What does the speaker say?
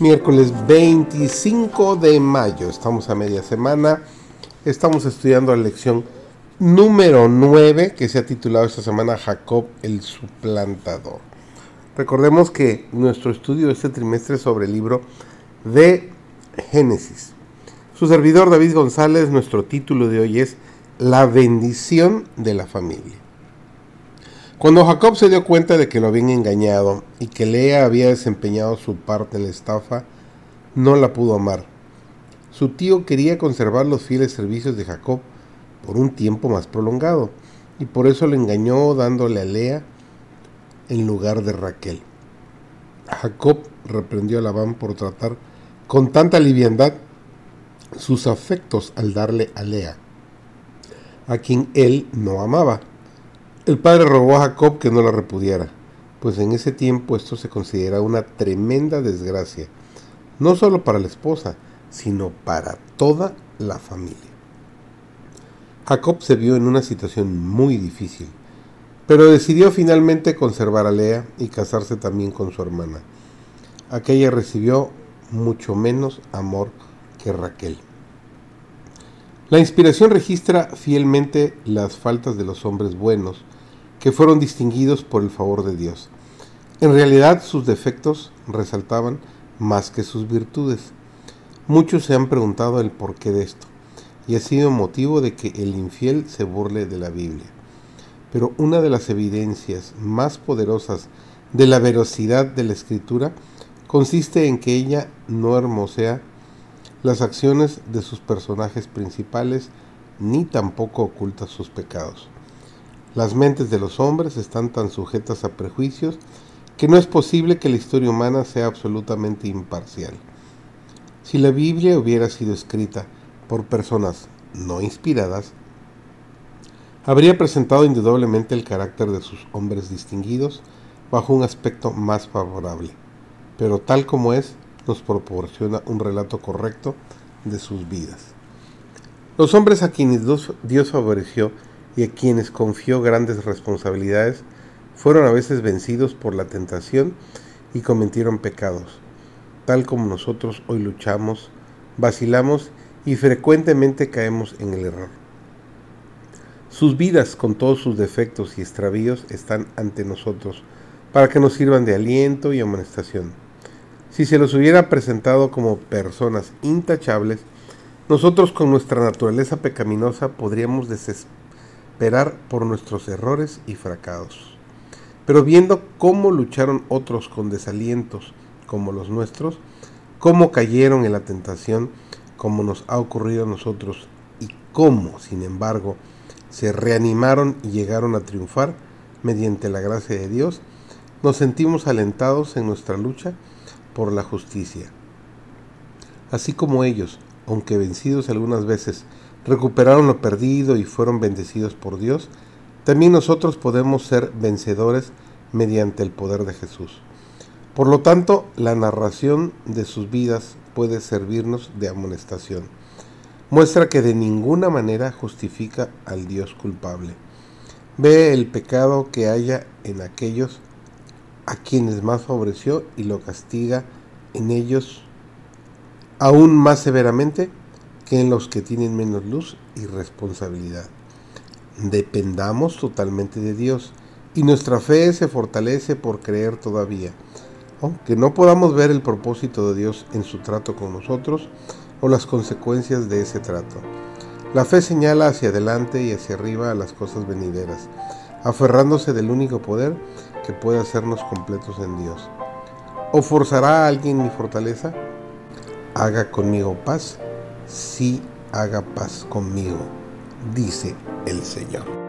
Miércoles 25 de mayo, estamos a media semana, estamos estudiando la lección número 9 que se ha titulado esta semana Jacob el suplantador. Recordemos que nuestro estudio este trimestre es sobre el libro de Génesis. Su servidor David González, nuestro título de hoy es La bendición de la familia. Cuando Jacob se dio cuenta de que lo habían engañado y que Lea había desempeñado su parte en la estafa, no la pudo amar. Su tío quería conservar los fieles servicios de Jacob por un tiempo más prolongado, y por eso le engañó dándole a Lea en lugar de Raquel. Jacob reprendió a Labán por tratar con tanta liviandad sus afectos al darle a Lea, a quien él no amaba. El padre rogó a Jacob que no la repudiara, pues en ese tiempo esto se considera una tremenda desgracia, no solo para la esposa, sino para toda la familia. Jacob se vio en una situación muy difícil, pero decidió finalmente conservar a Lea y casarse también con su hermana. Aquella recibió mucho menos amor que Raquel. La inspiración registra fielmente las faltas de los hombres buenos, que fueron distinguidos por el favor de Dios. En realidad sus defectos resaltaban más que sus virtudes. Muchos se han preguntado el porqué de esto, y ha sido motivo de que el infiel se burle de la Biblia. Pero una de las evidencias más poderosas de la verosidad de la escritura consiste en que ella no hermosea las acciones de sus personajes principales ni tampoco oculta sus pecados. Las mentes de los hombres están tan sujetas a prejuicios que no es posible que la historia humana sea absolutamente imparcial. Si la Biblia hubiera sido escrita por personas no inspiradas, habría presentado indudablemente el carácter de sus hombres distinguidos bajo un aspecto más favorable, pero tal como es, nos proporciona un relato correcto de sus vidas. Los hombres a quienes Dios favoreció y a quienes confió grandes responsabilidades fueron a veces vencidos por la tentación y cometieron pecados, tal como nosotros hoy luchamos, vacilamos y frecuentemente caemos en el error. Sus vidas, con todos sus defectos y extravíos, están ante nosotros para que nos sirvan de aliento y amonestación. Si se los hubiera presentado como personas intachables, nosotros con nuestra naturaleza pecaminosa podríamos desesperar por nuestros errores y fracasos. Pero viendo cómo lucharon otros con desalientos como los nuestros, cómo cayeron en la tentación como nos ha ocurrido a nosotros y cómo, sin embargo, se reanimaron y llegaron a triunfar mediante la gracia de Dios, nos sentimos alentados en nuestra lucha por la justicia. Así como ellos, aunque vencidos algunas veces, recuperaron lo perdido y fueron bendecidos por Dios, también nosotros podemos ser vencedores mediante el poder de Jesús. Por lo tanto, la narración de sus vidas puede servirnos de amonestación. Muestra que de ninguna manera justifica al Dios culpable. Ve el pecado que haya en aquellos a quienes más favoreció y lo castiga en ellos aún más severamente en los que tienen menos luz y responsabilidad. Dependamos totalmente de Dios y nuestra fe se fortalece por creer todavía, aunque no podamos ver el propósito de Dios en su trato con nosotros o las consecuencias de ese trato. La fe señala hacia adelante y hacia arriba a las cosas venideras, aferrándose del único poder que puede hacernos completos en Dios. ¿O forzará a alguien mi fortaleza? Haga conmigo paz, sí haga paz conmigo, dice el Señor.